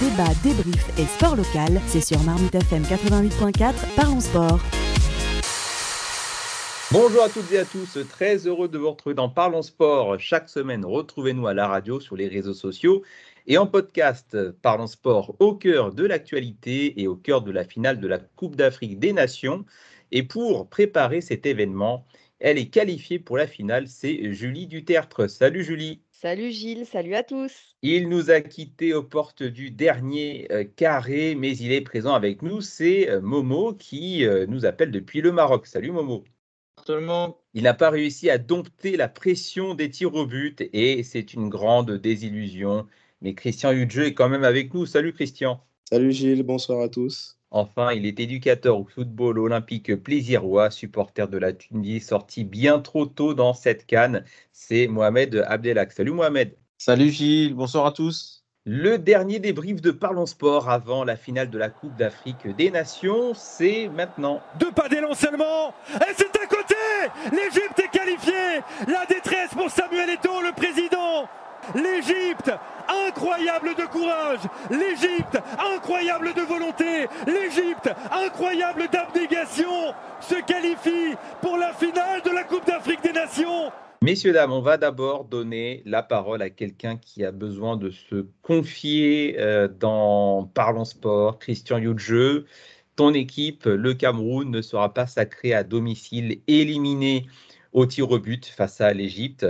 débat, débrief et sport local, c'est sur Marmite FM 88.4, parlons sport. Bonjour à toutes et à tous, très heureux de vous retrouver dans Parlons Sport. Chaque semaine, retrouvez-nous à la radio, sur les réseaux sociaux et en podcast. Parlons Sport au cœur de l'actualité et au cœur de la finale de la Coupe d'Afrique des Nations. Et pour préparer cet événement, elle est qualifiée pour la finale, c'est Julie Dutertre. Salut Julie. Salut Gilles, salut à tous. Il nous a quittés aux portes du dernier euh, carré, mais il est présent avec nous. C'est euh, Momo qui euh, nous appelle depuis le Maroc. Salut Momo. Il n'a pas réussi à dompter la pression des tirs au but et c'est une grande désillusion. Mais Christian Hudjeu est quand même avec nous. Salut Christian. Salut Gilles, bonsoir à tous. Enfin, il est éducateur au football olympique plaisirois, supporter de la Tunisie, sorti bien trop tôt dans cette canne. C'est Mohamed Abdelak. Salut Mohamed. Salut Gilles, bonsoir à tous. Le dernier débrief de Parlons Sport avant la finale de la Coupe d'Afrique des Nations, c'est maintenant. Deux pas d'élan seulement, et c'est à côté L'Égypte est qualifiée La détresse pour Samuel Eto'o, le président L'Égypte, incroyable de courage. L'Égypte, incroyable de volonté. L'Égypte, incroyable d'abnégation, se qualifie pour la finale de la Coupe d'Afrique des Nations. Messieurs, dames, on va d'abord donner la parole à quelqu'un qui a besoin de se confier euh, dans Parlons Sport, Christian Youdjeu. Ton équipe, le Cameroun, ne sera pas sacré à domicile, éliminé au tir au but face à l'Égypte.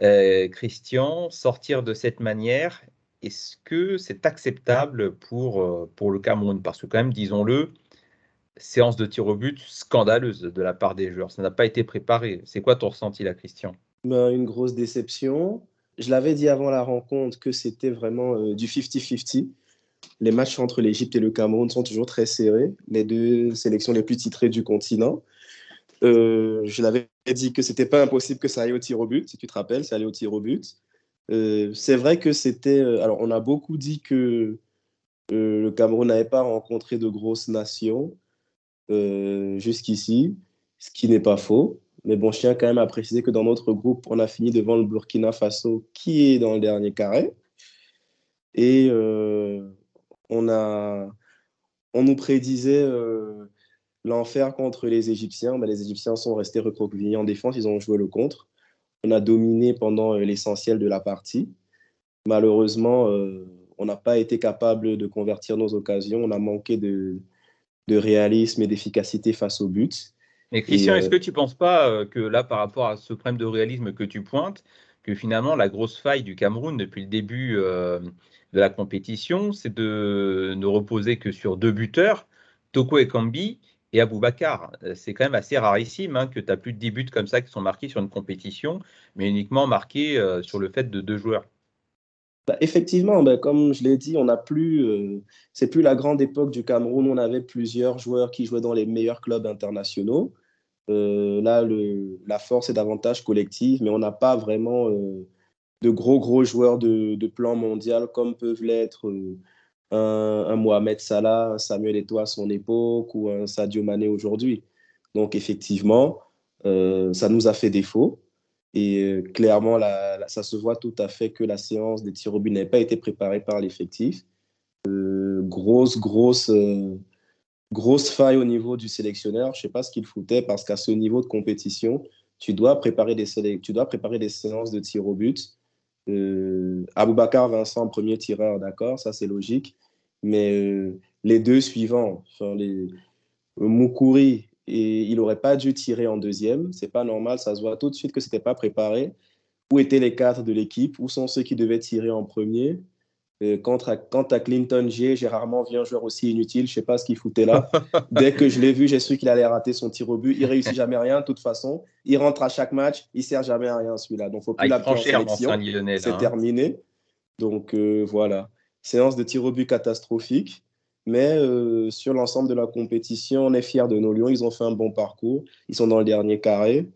Euh, Christian, sortir de cette manière, est-ce que c'est acceptable pour, euh, pour le Cameroun? Parce que quand même, disons-le, séance de tir au but scandaleuse de la part des joueurs. Ça n'a pas été préparé. C'est quoi ton ressenti là, Christian? Ben, Une grosse déception. Je l'avais dit avant la rencontre que c'était vraiment euh, du 50-50. Les matchs entre l'Égypte et le Cameroun sont toujours très serrés, les deux sélections les plus titrées du continent. Euh, je l'avais dit que c'était pas impossible que ça aille au tir au but, si tu te rappelles, ça allait au tir au but. Euh, c'est vrai que c'était. Euh, alors, on a beaucoup dit que le Cameroun n'avait pas rencontré de grosses nations jusqu'ici, ce qui n'est pas faux. Mais bon, je tiens quand même à préciser que dans notre groupe, on a fini devant le Burkina Faso, qui est dans le dernier carré. Et on, a, on nous prédisait l'enfer contre les Égyptiens. Ben, les Égyptiens sont restés recroquevillés en défense, ils ont joué le contre. On a dominé pendant euh, l'essentiel de la partie. Malheureusement, euh, on n'a pas été capable de convertir nos occasions. On a manqué de, de réalisme et d'efficacité face au but. Mais Christian, est-ce euh, que tu ne penses pas que là, par rapport à ce problème de réalisme que tu pointes, que finalement la grosse faille du Cameroun depuis le début de la compétition, c'est de ne reposer que sur deux buteurs, Toko et Kambi, et Aboubacar. Euh, c'est quand même assez rarissime hein, que tu as plus de 10 buts comme ça qui sont marqués sur une compétition, mais uniquement marqués euh, sur le fait de deux joueurs. Bah, effectivement, bah, comme je l'ai dit, on n'a plus, euh, c'est plus la grande époque du Cameroun. On avait plusieurs joueurs qui jouaient dans les meilleurs clubs internationaux. là, la force est davantage collective, mais on n'a pas vraiment de gros gros joueurs de plan mondial comme peuvent l'être un, Mohamed Salah, un Samuel Eto'o à son époque ou un Sadio Mané aujourd'hui. Donc effectivement, euh, ça nous a fait défaut. Et euh, clairement, ça se voit tout à fait que la séance des tirs au but n'a pas été préparée par l'effectif. Euh, grosse, grosse, grosse faille au niveau du sélectionneur. Je ne sais pas ce qu'il foutait parce qu'à ce niveau de compétition, tu dois préparer des, tu dois préparer des séances de tirs au but. Euh, Aboubacar Vincent, premier tireur, d'accord, ça c'est logique. Mais euh, les deux suivants, enfin, les, euh, Moukouri, et il n'aurait pas dû tirer en deuxième. C'est pas normal, ça se voit tout de suite que c'était pas préparé. Où étaient les quatre de l'équipe? Où sont ceux qui devaient tirer en premier? Euh, quant, à, Clinton G, j'ai rarement vu un joueur aussi inutile. Je sais pas ce qu'il foutait là. Dès que je l'ai vu, j'ai su qu'il allait rater son tir au but. Il réussit jamais rien, de toute façon. Il rentre à chaque match. Il sert jamais à rien, celui-là. Donc, faut plus ah, en sélection. C'est hein. terminé. Donc, voilà séance de tir au but catastrophique. Mais euh, sur l'ensemble de la compétition, on est fiers de nos Lions. Ils ont fait un bon parcours. Ils sont dans le dernier carré.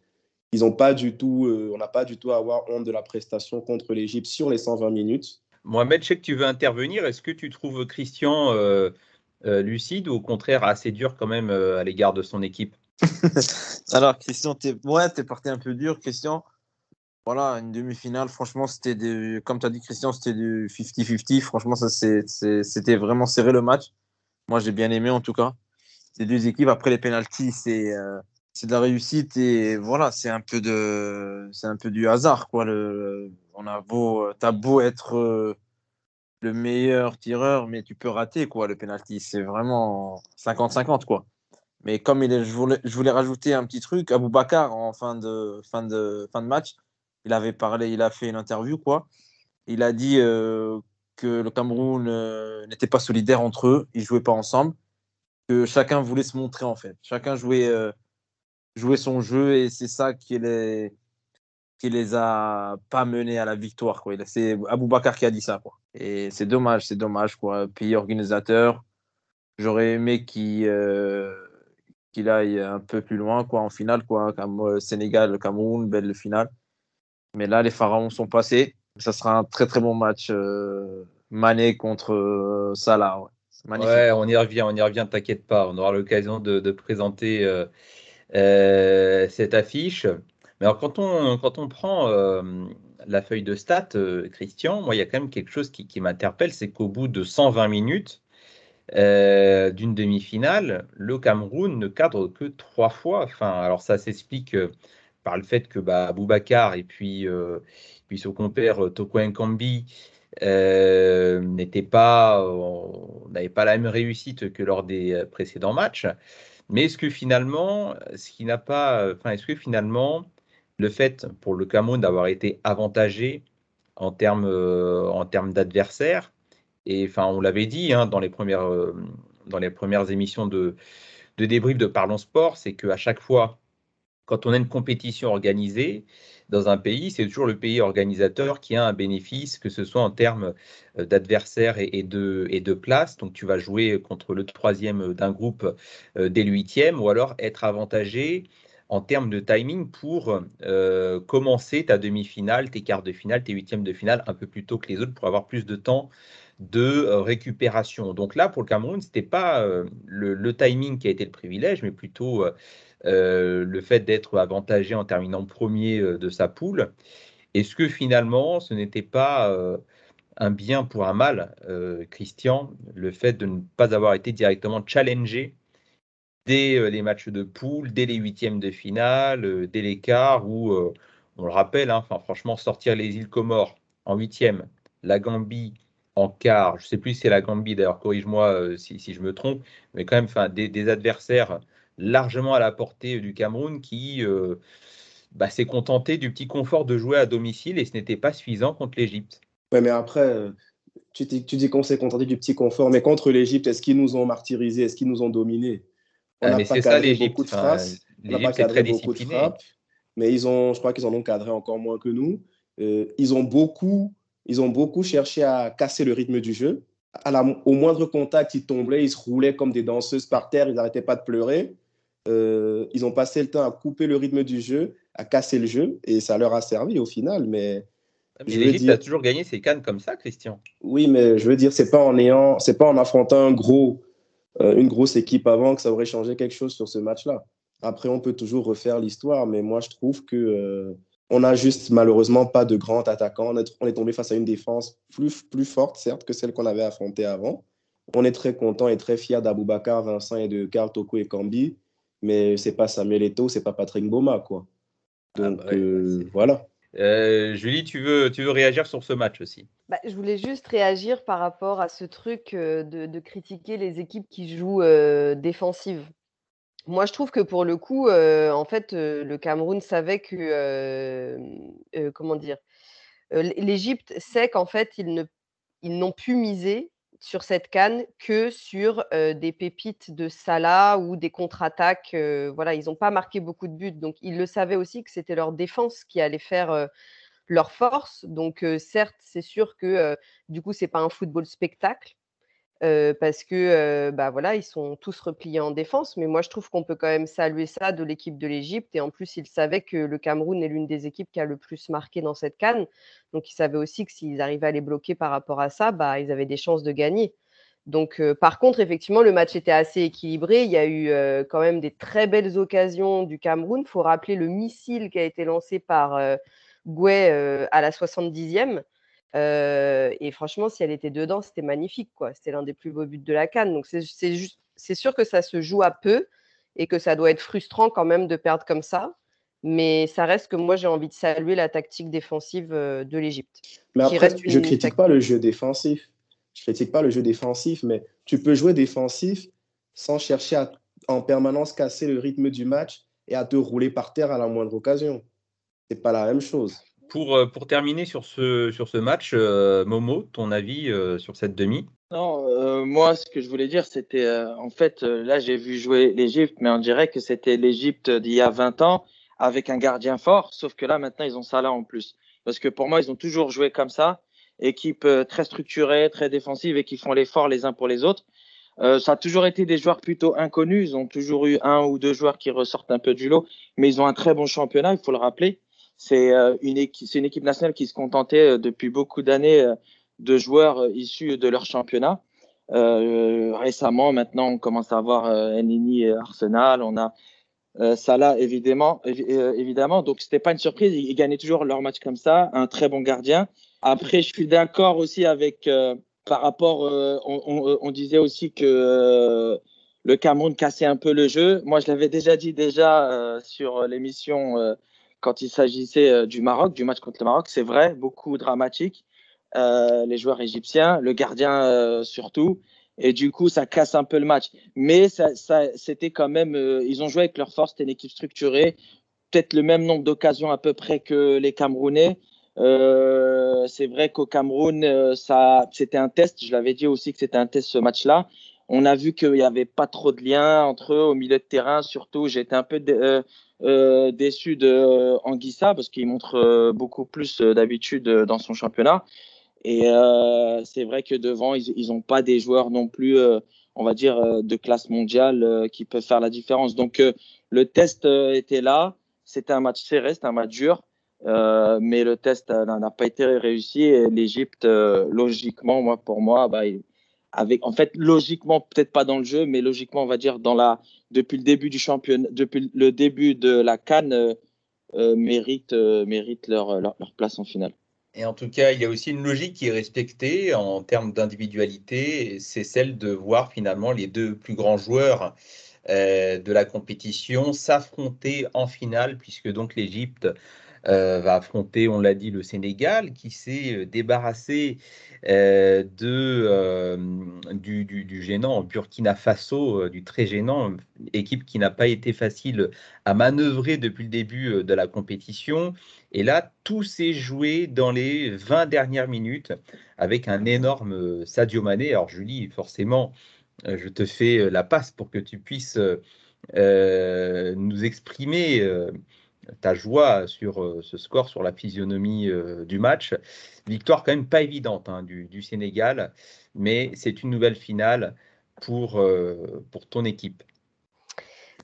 Ils ont pas du tout, euh, on n'a pas du tout à avoir honte de la prestation contre l'Égypte sur les 120 minutes. Mohamed, je sais que tu veux intervenir? Est-ce que tu trouves Christian euh, lucide ou au contraire assez dur quand même à l'égard de son équipe? Alors, Christian, tu es... Ouais, es porté un peu dur, Christian. Voilà, une demi-finale, franchement, c'était comme tu as dit, Christian, c'était du 50-50. Franchement, c'était vraiment serré le match. Moi, j'ai bien aimé en tout cas. Ces deux équipes, après les pénalties, c'est euh, c'est de la réussite et voilà, c'est un peu de c'est un peu du hasard quoi. Le, on a beau t'as beau être euh, le meilleur tireur, mais tu peux rater quoi le penalty. C'est vraiment 50-50 quoi. Mais comme il je voulais, je voulais rajouter un petit truc, Abou Bakar en fin de fin de fin de match, il avait parlé, il a fait une interview quoi. Il a dit euh, que le Cameroun euh, n'était pas solidaire entre eux, ils jouaient pas ensemble, que chacun voulait se montrer en fait. Chacun jouait jouer son jeu et c'est ça qui les, qui les a pas menés à la victoire. C'est Bakar qui a dit ça. Quoi. Et c'est dommage, c'est dommage. Quoi. Pays organisateur, j'aurais aimé qu'il euh, aille un peu plus loin quoi, en finale, quoi, comme euh, Sénégal, Cameroun, belle finale. Mais là, les Pharaons sont passés. Ça sera un très très bon match. Euh, Mané contre euh, Salah. Ouais. on y revient, on y revient, t'inquiète pas. On aura l'occasion de, de, présenter euh, cette affiche. Mais alors, quand on, quand on prend euh, la feuille de stats, euh, Christian, moi, il y a quand même quelque chose qui, m'interpelle, c'est qu'au bout de 120 minutes d'une demi-finale, le Cameroun ne cadre que trois fois. Enfin, alors ça s'explique par le fait que bah, Boubacar et puis, puis son compère Toko Nkambi n'étaient pas, n'avaient pas la même réussite que lors des précédents matchs. Mais est-ce que finalement, ce qui n'a pas, enfin, est-ce que finalement, le fait pour le Cameroun d'avoir été avantagé en termes, euh, en termes d'adversaires, et enfin, on l'avait dit hein, dans, les premières, euh, dans les premières émissions de, de débrief de Parlons Sport, c'est qu'à chaque fois, quand on a une compétition organisée, dans un pays, c'est toujours le pays organisateur qui a un bénéfice, que ce soit en termes euh, d'adversaires et, de, place. Donc tu vas jouer contre le troisième d'un groupe euh, dès le huitième, ou alors être avantagé en termes de timing pour euh, commencer ta demi-finale, tes quarts de finale, tes huitièmes de finale un peu plus tôt que les autres pour avoir plus de temps de récupération. Donc là, pour le Cameroun, ce n'était pas le, timing qui a été le privilège, mais plutôt le fait d'être avantagé en terminant premier euh, de sa poule. Est-ce que finalement, ce n'était pas euh, un bien pour un mal, Christian, le fait de ne pas avoir été directement challengé dès les matchs de poule, dès les huitièmes de finale, dès les quarts, où, on le rappelle, hein, franchement, sortir les îles Comores en huitième, la Gambie en quart, je ne sais plus si c'est la Gambie, d'ailleurs, corrige-moi si, je me trompe, mais quand même, des adversaires largement à la portée du Cameroun qui euh, bah, s'est contenté du petit confort de jouer à domicile et ce n'était pas suffisant contre l'Égypte. Oui, mais après, euh, tu dis, tu dis qu'on s'est contenté du petit confort, mais contre l'Égypte, est-ce qu'ils nous ont martyrisés? Est-ce qu'ils nous ont dominés? On ah, C'est ça l'Égypte. L'Égypte est très disciplinée. Mais ils ont, je crois qu'ils en ont cadré encore moins que nous. Euh, ils, ont beaucoup, ils ont beaucoup cherché à casser le rythme du jeu. À la, au moindre contact, ils tombaient, ils se roulaient comme des danseuses par terre, ils n'arrêtaient pas de pleurer. Euh, ils ont passé le temps à couper le rythme du jeu, à casser le jeu, et ça leur a servi au final. Mais, l'Égypte a toujours gagné ses cannes comme ça, Christian. Oui, mais je veux dire, c'est pas en ayant, c'est pas en affrontant un gros, euh, une grosse équipe avant que ça aurait changé quelque chose sur ce match-là. Après, on peut toujours refaire l'histoire, mais moi, je trouve que euh, on a juste malheureusement pas de grands attaquants. On est, on est, tombé face à une défense plus, plus forte, certes, que celle qu'on avait affrontée avant. On est très content et très fier d'Aboubacar, Vincent et de Karl Toko et Kambi mais c'est pas Samuel Eto'o, c'est pas Patrick Boma, quoi. Ah Donc bah euh, voilà. Euh, Julie, tu veux, tu veux réagir sur ce match aussi? Bah, Je voulais juste réagir par rapport à ce truc euh, de, critiquer les équipes qui jouent défensives. Moi, je trouve que pour le coup, en fait, le Cameroun savait que, comment dire, l'Égypte sait qu'en fait, ils n'ont pu miser sur cette canne que sur des pépites de Salah ou des contre-attaques. voilà, ils n'ont pas marqué beaucoup de buts. Donc, ils le savaient aussi que c'était leur défense qui allait faire leur force. Donc, certes, c'est sûr que du coup, c'est pas un football spectacle parce que bah voilà, ils sont tous repliés en défense. Mais moi, je trouve qu'on peut quand même saluer ça de l'équipe de l'Égypte. Et en plus, ils savaient que le Cameroun est l'une des équipes qui a le plus marqué dans cette canne. Donc, ils savaient aussi que s'ils arrivaient à les bloquer par rapport à ça, bah, ils avaient des chances de gagner. Donc, par contre, effectivement, le match était assez équilibré. Il y a eu quand même des très belles occasions du Cameroun. Il faut rappeler le missile qui a été lancé par Gouet à la 70e. Et franchement, si elle était dedans, c'était magnifique. quoi. C'était l'un des plus beaux buts de la Cannes. Donc c'est sûr que ça se joue à peu et que ça doit être frustrant quand même de perdre comme ça. Mais ça reste que moi, j'ai envie de saluer la tactique défensive de l'Égypte. Mais après, je ne critique pas le jeu défensif. Je critique pas le jeu défensif, mais tu peux jouer défensif sans chercher à en permanence casser le rythme du match et à te rouler par terre à la moindre occasion. C'est pas la même chose. Pour, euh, pour terminer sur ce, match, euh, Momo, ton avis euh, sur cette demi? Non, moi, ce que je voulais dire, c'était en fait, là, j'ai vu jouer l'Égypte, mais on dirait que c'était l'Égypte d'il y a 20 ans avec un gardien fort, sauf que là, maintenant, ils ont là en plus. Parce que pour moi, ils ont toujours joué comme ça, équipe très structurée, très défensive et qui font l'effort les uns pour les autres. Ça a toujours été des joueurs plutôt inconnus. Ils ont toujours eu un ou deux joueurs qui ressortent un peu du lot, mais ils ont un très bon championnat, il faut le rappeler. C'est euh, une, équipe, une équipe nationale qui se contentait euh, depuis beaucoup d'années de joueurs issus de leur championnat. récemment, maintenant, on commence à avoir Nini et Arsenal. On a Salah, évidemment. évidemment. Donc, c'était pas une surprise. Ils, gagnaient toujours leur match comme ça. Un très bon gardien. Après, je suis d'accord aussi avec par rapport, euh, on, on, disait aussi que euh, le Cameroun cassait un peu le jeu. Moi, je l'avais déjà dit déjà euh, sur l'émission quand il s'agissait du Maroc, du match contre le Maroc. C'est vrai, beaucoup dramatique. les joueurs égyptiens, le gardien surtout. Et du coup, ça casse un peu le match. Mais ça, c'était quand même, ils ont joué avec leur force, c'était une équipe structurée, peut-être le même nombre d'occasions à peu près que les Camerounais. Euh, c'est vrai qu'au Cameroun, euh, ça, c'était un test. Je l'avais dit aussi que c'était un test ce match-là. On a vu qu'il n'y avait pas trop de lien entre eux au milieu de terrain. Surtout, été un peu euh, déçu de Anguissa parce qu'il montre beaucoup plus d'habitude dans son championnat. Et c'est vrai que devant, ils n'ont pas des joueurs non plus, on va dire, de classe mondiale qui peuvent faire la différence. Donc, le test était là. C'était un match serré, c'était un match dur. Euh, mais le test euh, n'a pas été réussi et l'Égypte, euh, logiquement, moi, pour moi, bah, avec, en fait, logiquement, peut-être pas dans le jeu, mais logiquement, on va dire, dans la, depuis le début du championnat, depuis le début de la Cannes, méritent, mérite leur, leur, place en finale. Et en tout cas, il y a aussi une logique qui est respectée en termes d'individualité, c'est celle de voir finalement les deux plus grands joueurs de la compétition s'affronter en finale, puisque donc l'Égypte euh, va affronter, on l'a dit, le Sénégal, qui s'est euh, débarrassé euh, de, du, du, gênant Burkina Faso, du très gênant, équipe qui n'a pas été facile à manœuvrer depuis le début de la compétition. Et là, tout s'est joué dans les 20 dernières minutes avec un énorme Sadio Mané. Alors Julie, forcément, je te fais la passe pour que tu puisses nous exprimer ta joie sur euh, ce score, sur la physionomie euh, du match. Victoire quand même pas évidente hein, du, Sénégal, mais c'est une nouvelle finale pour, euh, pour ton équipe.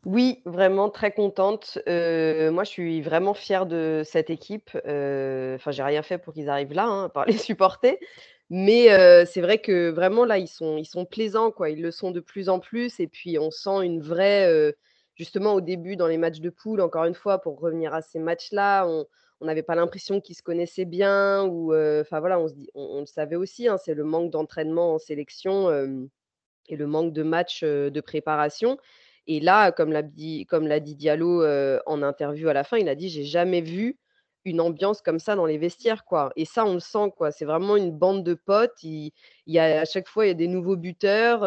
Oui, vraiment très contente. moi, je suis vraiment fière de cette équipe. Enfin, j'ai rien fait pour qu'ils arrivent là, hein, par les supporter. Mais c'est vrai que vraiment là, ils sont, ils sont plaisants, quoi. Ils le sont de plus en plus. Et puis, on sent une vraie justement au début dans les matchs de poule, encore une fois, pour revenir à ces matchs-là, on n'avait pas l'impression qu'ils se connaissaient bien ou enfin voilà, on, se on, le savait aussi, hein, c'est le manque d'entraînement en sélection et le manque de matchs de préparation. Et là, comme l'a dit, comme l'a dit Diallo en interview à la fin, il a dit j'ai jamais vu une ambiance comme ça dans les vestiaires, quoi. Et ça, on le sent, quoi. C'est vraiment une bande de potes. Il, y a à chaque fois, il y a des nouveaux buteurs.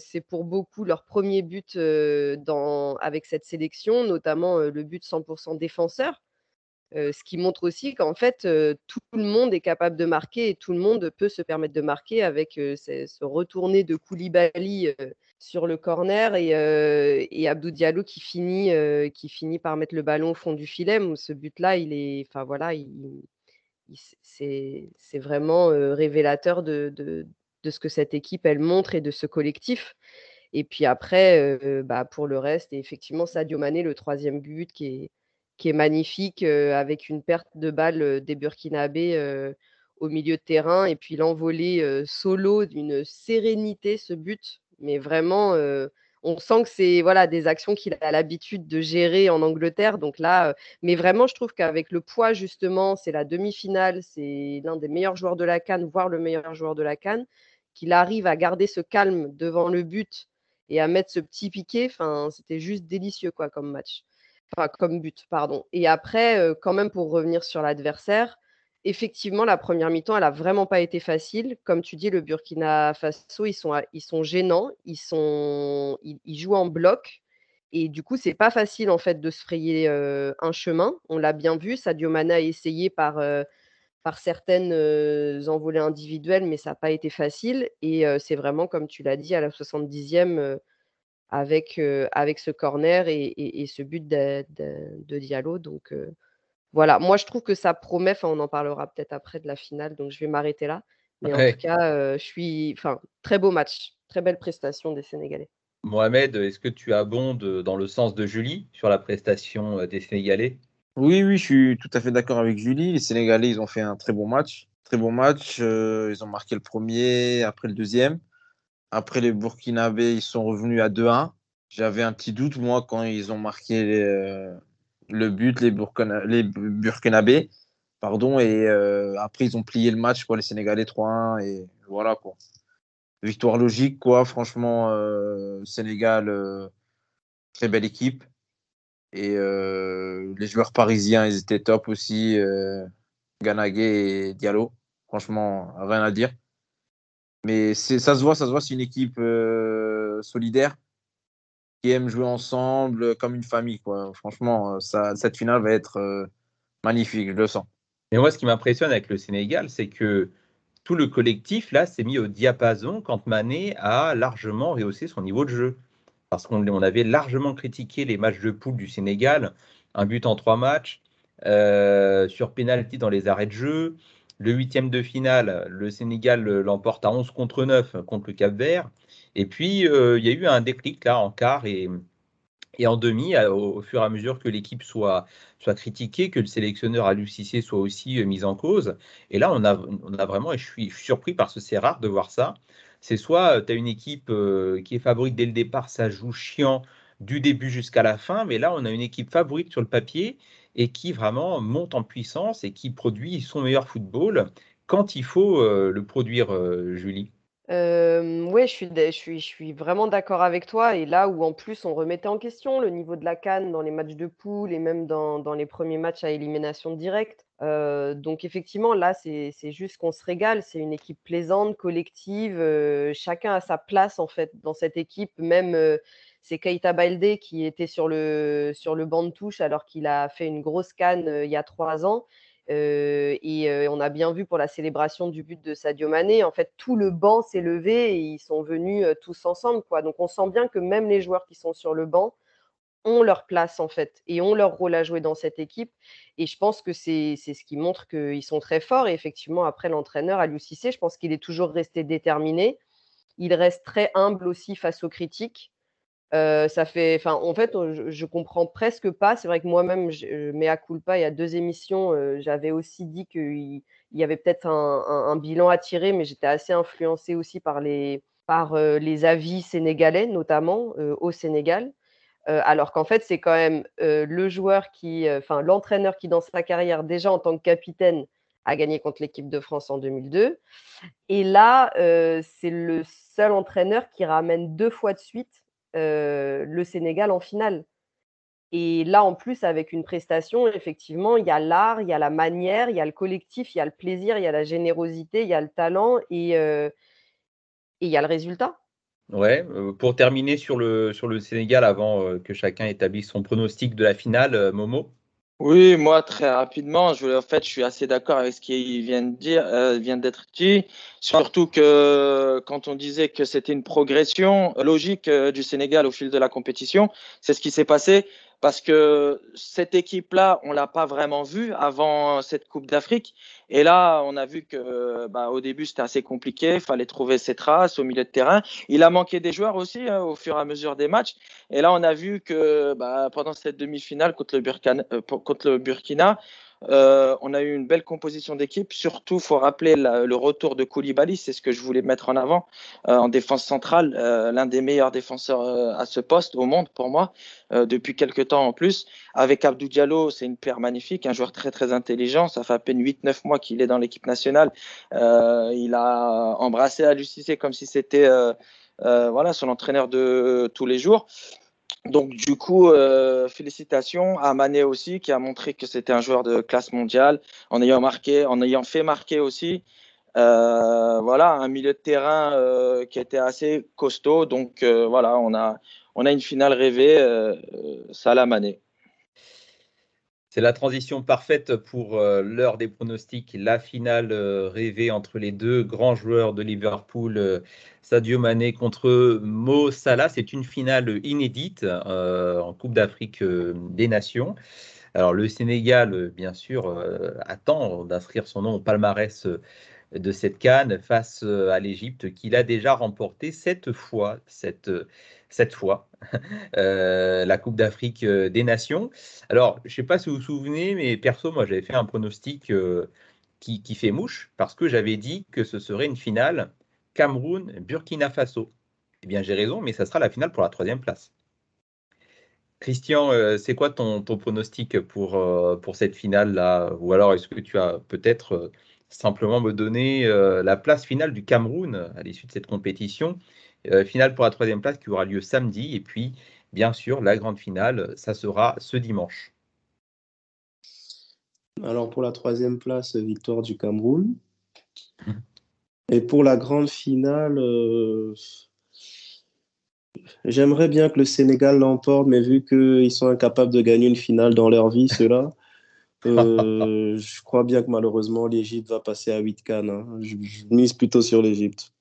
c'est pour beaucoup leur premier but dans, avec cette sélection, notamment le but 100% défenseur. ce qui montre aussi qu'en fait, tout le monde est capable de marquer et tout le monde peut se permettre de marquer avec ce retourné de Koulibaly sur le corner et, Abdou Diallo qui finit, qui finit par mettre le ballon au fond du filet. Ce but-là, il est, enfin voilà, il, c'est vraiment révélateur de, de, de, ce que cette équipe elle montre et de ce collectif. Et puis après, bah, pour le reste, effectivement, Sadio Mané, le troisième but qui est, qui est magnifique, avec une perte de balle des Burkinabés au milieu de terrain, et puis l'envolée solo d'une sérénité, ce but. Mais vraiment, on sent que c'est voilà, des actions qu'il a l'habitude de gérer en Angleterre. Donc là, mais vraiment, je trouve qu'avec le poids, justement, c'est la demi-finale, c'est l'un des meilleurs joueurs de la Cannes, voire le meilleur joueur de la Cannes, qu'il arrive à garder ce calme devant le but et à mettre ce petit piqué. C'était juste délicieux quoi, comme match. Enfin, comme but, pardon. Et après, quand même, pour revenir sur l'adversaire, effectivement, la première mi-temps, elle n'a vraiment pas été facile. Comme tu dis, le Burkina Faso, ils sont, ils sont gênants, ils, sont, ils, jouent en bloc. Et du coup, c'est pas facile en fait de se frayer un chemin. On l'a bien vu, Sadio Mana a essayé par, par certaines envolées individuelles, mais ça n'a pas été facile. Et c'est vraiment, comme tu l'as dit, à la 70e, avec, avec ce corner et, ce but de, de Diallo. Donc, voilà, moi je trouve que ça promet, enfin on en parlera peut-être après de la finale, donc je vais m'arrêter là. Mais en tout cas, je suis, enfin très beau match, très belle prestation des Sénégalais. Mohamed, est-ce que tu abondes dans le sens de Julie sur la prestation des Sénégalais? Oui, oui, je suis tout à fait d'accord avec Julie. Les Sénégalais, ils ont fait un très bon match. Très bon match. ils ont marqué le premier, après le deuxième. Après les Burkinabés, ils sont revenus à 2-1. J'avais un petit doute, moi, quand ils ont marqué les, le but, les, Burkina, Burkinabés. Pardon, et euh, après, ils ont plié le match, pour les Sénégalais 3-1, et voilà, quoi. Victoire logique, quoi. Franchement, euh, Sénégal, euh, très belle équipe. Et les joueurs parisiens, ils étaient top aussi. Ganagé et Diallo. Franchement, rien à dire. Mais ça se voit, ça se voit, c'est une équipe solidaire qui aiment jouer ensemble euh, comme une famille. Quoi. Franchement, euh, cette finale va être euh, magnifique, je le sens. Et moi, ce qui m'impressionne avec le Sénégal, c'est que tout le collectif, là, s'est mis au diapason quand Mané a largement rehaussé son niveau de jeu. Parce qu'on avait largement critiqué les matchs de poule du Sénégal, un but en trois matchs, sur pénalty dans les arrêts de jeu. Le huitième de finale, le Sénégal l'emporte à 11 contre 9 contre le Cap Vert. Et puis, euh, il y a eu un déclic là en quart et, et en demi, au, fur et à mesure que l'équipe soit, soit critiquée, que le sélectionneur à l'UCC soit aussi euh, mis en cause. Et là, on a, on a vraiment, et je suis, surpris parce que c'est rare de voir ça, c'est soit euh, tu as une équipe qui est favorite dès le départ, ça joue chiant du début jusqu'à la fin, mais là, on a une équipe favorite sur le papier et qui vraiment monte en puissance et qui produit son meilleur football quand il faut le produire, Julie. Oui, je suis je suis je suis vraiment d'accord avec toi et là où en plus on remettait en question le niveau de la CAN dans les matchs de poule et même dans dans les premiers matchs à élimination directe. donc effectivement là, c'est juste qu'on se régale. C'est une équipe plaisante, collective, chacun a sa place en fait dans cette équipe. Même, c'est Keita Baldé qui était sur le sur le banc de touche alors qu'il a fait une grosse CAN, il y a trois ans et on a bien vu pour la célébration du but de Sadio Mané, en fait, tout le banc s'est levé et ils sont venus tous ensemble. Donc on sent bien que même les joueurs qui sont sur le banc ont leur place en fait et ont leur rôle à jouer dans cette équipe. Et je pense que c'est ce qui montre qu'ils sont très forts. Et effectivement, après l'entraîneur, à Cissé, je pense qu'il est toujours resté déterminé. Il reste très humble aussi face aux critiques ça fait, enfin, en fait, je, je comprends presque pas. C'est vrai que moi-même, mais à culpa, il y a deux émissions, j'avais aussi dit qu'il y avait peut-être un, bilan à tirer, mais j'étais assez influencée aussi par les, par les avis sénégalais, notamment au Sénégal. alors qu'en fait, c'est quand même le joueur qui, enfin, l'entraîneur qui, dans sa carrière, déjà en tant que capitaine, a gagné contre l'équipe de France en 2002. Et là, c'est le seul entraîneur qui ramène deux fois de suite le Sénégal en finale. Et là, en plus, avec une prestation, effectivement, il y a l'art, il y a la manière, il y a le collectif, il y a le plaisir, il y a la générosité, il y a le talent et, et il y a le résultat. Ouais, pour terminer sur le, sur le Sénégal, avant que chacun établisse son pronostic de la finale, Momo oui, moi très rapidement, je, en fait, je suis assez d'accord avec ce qui vient de dire, euh, vient d'être dit. Surtout que quand on disait que c'était une progression logique euh, du Sénégal au fil de la compétition, c'est ce qui s'est passé parce que cette équipe-là, on l'a pas vraiment vue avant cette Coupe d'Afrique. Et là, on a vu que bah, au début, c'était assez compliqué. Il fallait trouver ses traces au milieu de terrain. Il a manqué des joueurs aussi hein, au fur et à mesure des matchs. Et là, on a vu que bah, pendant cette demi-finale contre euh, contre le Burkina Euh, on a eu une belle composition d'équipe. Surtout, faut rappeler le retour de Koulibaly, c'est ce que je voulais mettre en avant euh, en défense centrale, euh, l'un des meilleurs défenseurs à ce poste au monde pour moi depuis quelques temps en plus. Avec Abdou Diallo, c'est une paire magnifique, un joueur très très intelligent. Ça fait à peine 8-9 mois qu'il est dans l'équipe nationale. il a embrassé à comme si c'était voilà son entraîneur de tous les jours. Donc du coup, euh, félicitations à Mané aussi, qui a montré que c'était un joueur de classe mondiale, en ayant marqué, en ayant fait marquer aussi. Euh, voilà, un milieu de terrain euh, qui était assez costaud. Donc voilà, on a, on a une finale rêvée, Salah Mané. C'est la transition parfaite pour l'heure des pronostics, la finale rêvée entre les deux grands joueurs de Liverpool, Sadio Mané contre Mo Salah. C'est une finale inédite euh, en Coupe d'Afrique euh, des Nations. Alors le Sénégal, euh, bien sûr, attend d'inscrire son nom au palmarès de cette canne face à l'Égypte qu'il a déjà remporté sept fois, cette, cette fois, la Coupe d'Afrique des Nations. Alors, je ne sais pas si vous vous souvenez, mais perso, moi j'avais fait un pronostic qui, qui, fait mouche parce que j'avais dit que ce serait une finale Cameroun, Burkina Faso. Eh bien, j'ai raison, mais ça sera la finale pour la troisième place. Christian, euh, c'est quoi ton, pronostic pour, euh, pour cette finale-là? Ou alors, est-ce que tu as peut-être euh, simplement me donner la place finale du Cameroun à l'issue de cette compétition Finale pour la troisième place qui aura lieu samedi. Et puis, bien sûr, la grande finale, ça sera ce dimanche. Alors, pour la troisième place, victoire du Cameroun. Hum. Et pour la grande finale, euh, j'aimerais bien que le Sénégal l'emporte, mais vu qu'ils sont incapables de gagner une finale dans leur vie, ceux-là, euh, je crois bien que malheureusement l'Égypte va passer à 8 cannes. Hein. Je, mise plutôt sur l'Égypte.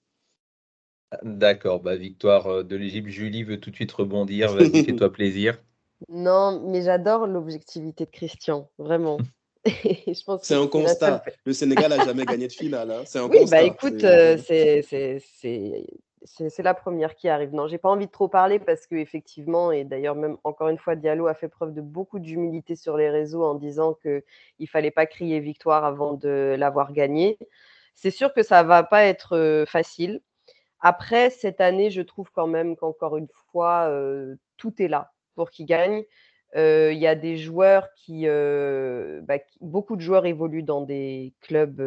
D'accord, bah, victoire euh, de l'Égypte. Julie veut tout de suite rebondir. Vas-y, fais-toi plaisir. Non, mais j'adore l'objectivité de Christian, vraiment. c'est un constat. Le Sénégal n'a jamais gagné de finale. Hein. C'est un oui, bah écoute, euh, c'est la première qui arrive. Non, j'ai pas envie de trop parler parce que effectivement, et d'ailleurs même encore une fois, Diallo a fait preuve de beaucoup d'humilité sur les réseaux en disant qu'il ne fallait pas crier victoire avant de l'avoir gagné. C'est sûr que ça va pas être facile. Après, cette année, je trouve quand même qu'encore une fois, tout est là pour qu'il gagne il y a des joueurs bah, qui, beaucoup de joueurs évoluent dans des clubs,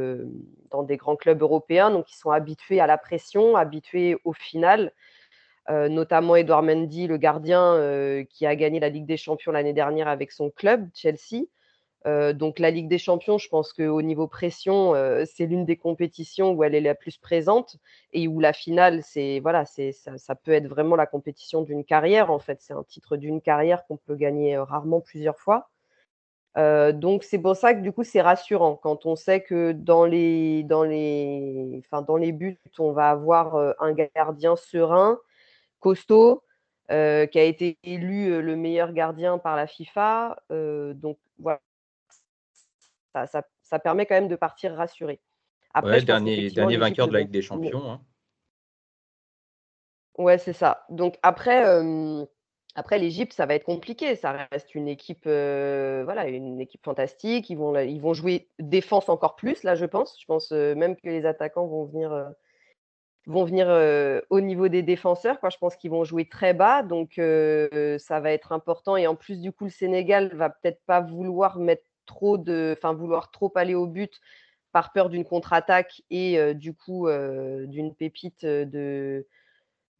dans des grands clubs européens, donc ils sont habitués à la pression, habitués au final. notamment Edouard Mendy, le gardien qui a gagné la Ligue des Champions l'année dernière avec son club, Chelsea. Donc la Ligue des Champions, je pense qu'au niveau pression, c'est l'une des compétitions où elle est la plus présente et où la finale, c'est voilà, c'est ça, peut être vraiment la compétition d'une carrière. En fait, c'est un titre d'une carrière qu'on peut gagner rarement plusieurs fois. donc c'est pour ça que du coup c'est rassurant quand on sait que dans les dans les enfin dans les buts on va avoir un gardien serein, costaud. qui a été élu le meilleur gardien par la FIFA. donc voilà, ça, permet quand même de partir rassuré. Après, dernier, dernier vainqueur de la Ligue des Champions. Hein. Ouais, c'est ça. Donc après, après l'Égypte, ça va être compliqué. Ça reste une équipe, voilà, une équipe fantastique. Ils vont, ils vont jouer défense encore plus, là, je pense. Je pense même que les attaquants vont venir, vont venir au niveau des défenseurs. Quoi. Je pense qu'ils vont jouer très bas, donc ça va être important. Et en plus, du coup, le Sénégal va peut-être pas vouloir mettre trop de, enfin vouloir trop aller au but par peur d'une contre-attaque et du coup d'une pépite de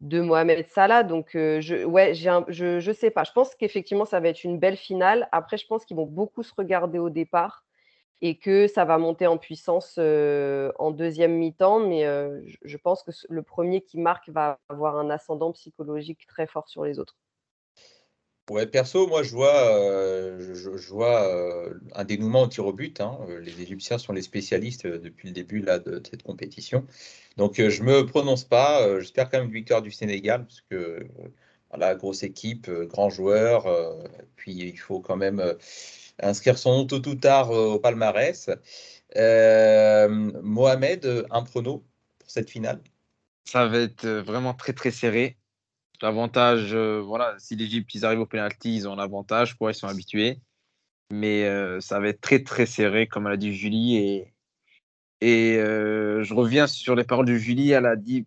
Mohamed Salah. Donc je ouais, j'ai je je sais pas. Je pense qu'effectivement ça va être une belle finale. Après je pense qu'ils vont beaucoup se regarder au départ et que ça va monter en puissance en deuxième mi-temps. Mais je pense que le premier qui marque va avoir un ascendant psychologique très fort sur les autres. Ouais, perso, moi, je vois, euh, je, vois euh, un dénouement au tir au but. Hein. Euh, les Égyptiens sont les spécialistes depuis le début là, de, cette compétition. Donc, je ne me prononce pas. J'espère quand même une victoire du Sénégal, parce que voilà, grosse équipe, grand joueur. puis, il faut quand même inscrire son nom tôt ou tard au palmarès. Mohamed, un prono pour cette finale? Ça va être vraiment très, très serré. L'avantage, euh, voilà, si l'Égypte, ils arrivent au penalty, ils ont l'avantage, quoi, ils sont habitués. Mais ça va être très très serré, comme l'a dit Julie. Et, et je reviens sur les paroles de Julie. Elle a dit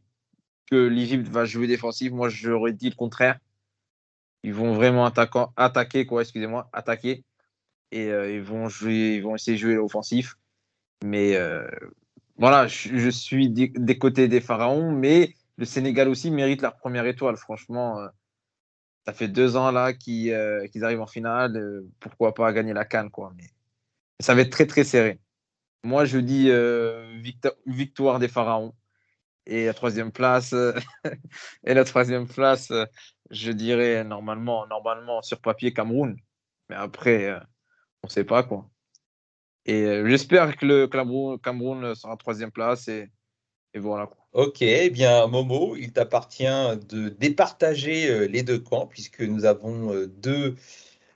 que l'Égypte va jouer défensif. Moi, j'aurais dit le contraire. Ils vont vraiment attaquer, quoi, excusez-moi, attaquer. Et ils, vont jouer, ils vont essayer de jouer l'offensif. Mais voilà, je, suis des, côtés des Pharaons, mais le Sénégal aussi mérite leur première étoile. Franchement, euh, ça fait deux ans là qu'ils euh, arrivent en finale. Euh, pourquoi pas gagner la canne, quoi. Mais ça va être très très serré. Moi, je dis victoire des Pharaons. Et la troisième place, et la troisième place, je dirais normalement, normalement sur papier Cameroun. Mais après, on ne sait pas quoi. Et j'espère que le Cameroun, sera troisième place et, et voilà. Ok, eh bien Momo, il t'appartient de départager euh, les deux camps puisque nous avons euh, deux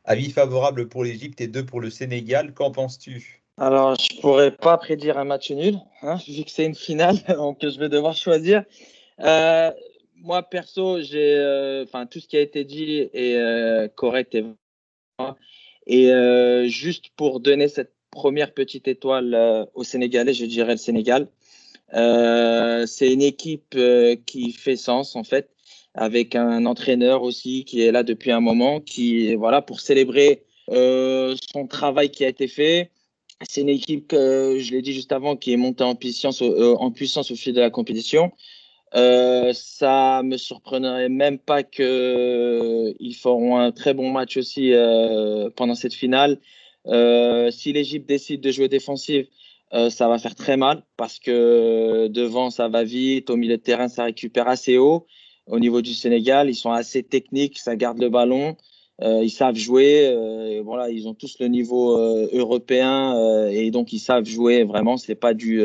avis favorables pour l'Égypte et deux pour le Sénégal. Qu'en penses-tu? Alors, je ne pourrais pas prédire un match nul, hein, vu que c'est une finale, donc je vais devoir choisir. moi, perso, j'ai, enfin, tout ce qui a été dit est correct et et juste pour donner cette première petite étoile euh, au Sénégalais, je dirais le Sénégal. Euh, c'est une équipe euh, qui fait sens en fait, avec un entraîneur aussi qui est là depuis un moment, qui voilà pour célébrer son travail qui a été fait. C'est une équipe, je l'ai dit juste avant, qui est montée en puissance, au fil de la compétition. Euh, ça me surprendrait même pas qu'ils feront un très bon match aussi pendant cette finale. Euh, si l'Égypte décide de jouer défensive, euh, ça va faire très mal parce que devant, ça va vite. Au milieu de terrain, ça récupère assez haut. Au niveau du Sénégal, ils sont assez techniques, ça garde le ballon. Euh, ils savent jouer. voilà, ils ont tous le niveau européen et donc ils savent jouer vraiment. C'est pas du,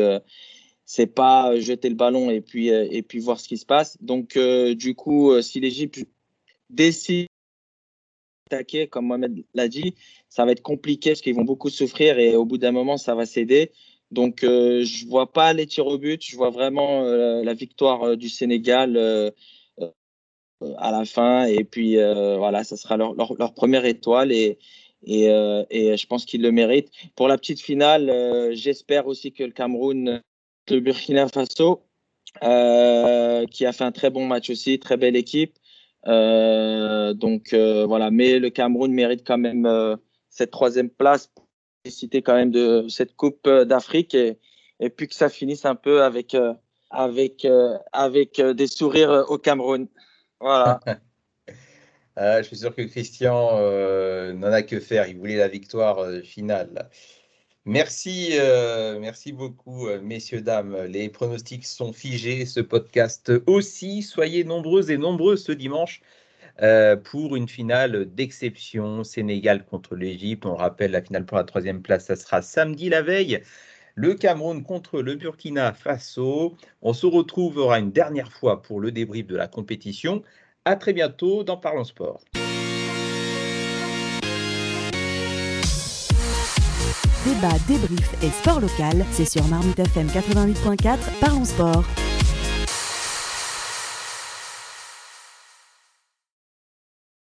c'est pas jeter le ballon et puis et puis voir ce qui se passe. Donc du coup, si l'Égypte décide attaquer, comme Mohamed l'a dit, ça va être compliqué parce qu'ils vont beaucoup souffrir et au bout d'un moment, ça va céder. Donc, euh, je ne vois pas les tirs au but. Je vois vraiment euh, la victoire euh, du Sénégal à la fin. Et puis, voilà, ça sera leur, leur, première étoile et, et, et je pense qu'ils le méritent. Pour la petite finale, j'espère aussi que le Cameroun, le Burkina Faso, qui a fait un très bon match aussi, très belle équipe. Donc voilà, mais le Cameroun mérite quand même cette troisième place féliciter quand même de cette Coupe d'Afrique et, puis que ça finisse un peu avec, avec, avec des sourires au Cameroun. Voilà. je suis sûr que Christian n'en a que faire. Il voulait la victoire finale. Merci, euh, merci beaucoup, euh, messieurs, dames. Les pronostics sont figés, ce podcast aussi. Soyez nombreux et nombreux ce dimanche euh, pour une finale d'exception. Sénégal contre l'Égypte. On rappelle la finale pour la troisième place, ça sera samedi la veille. Le Cameroun contre le Burkina Faso. On se retrouvera une dernière fois pour le débrief de la compétition. À très bientôt dans Parlons Sport. Débat, débrief et sport local, c'est sur Marmite FM 88.4, Parlons Sport.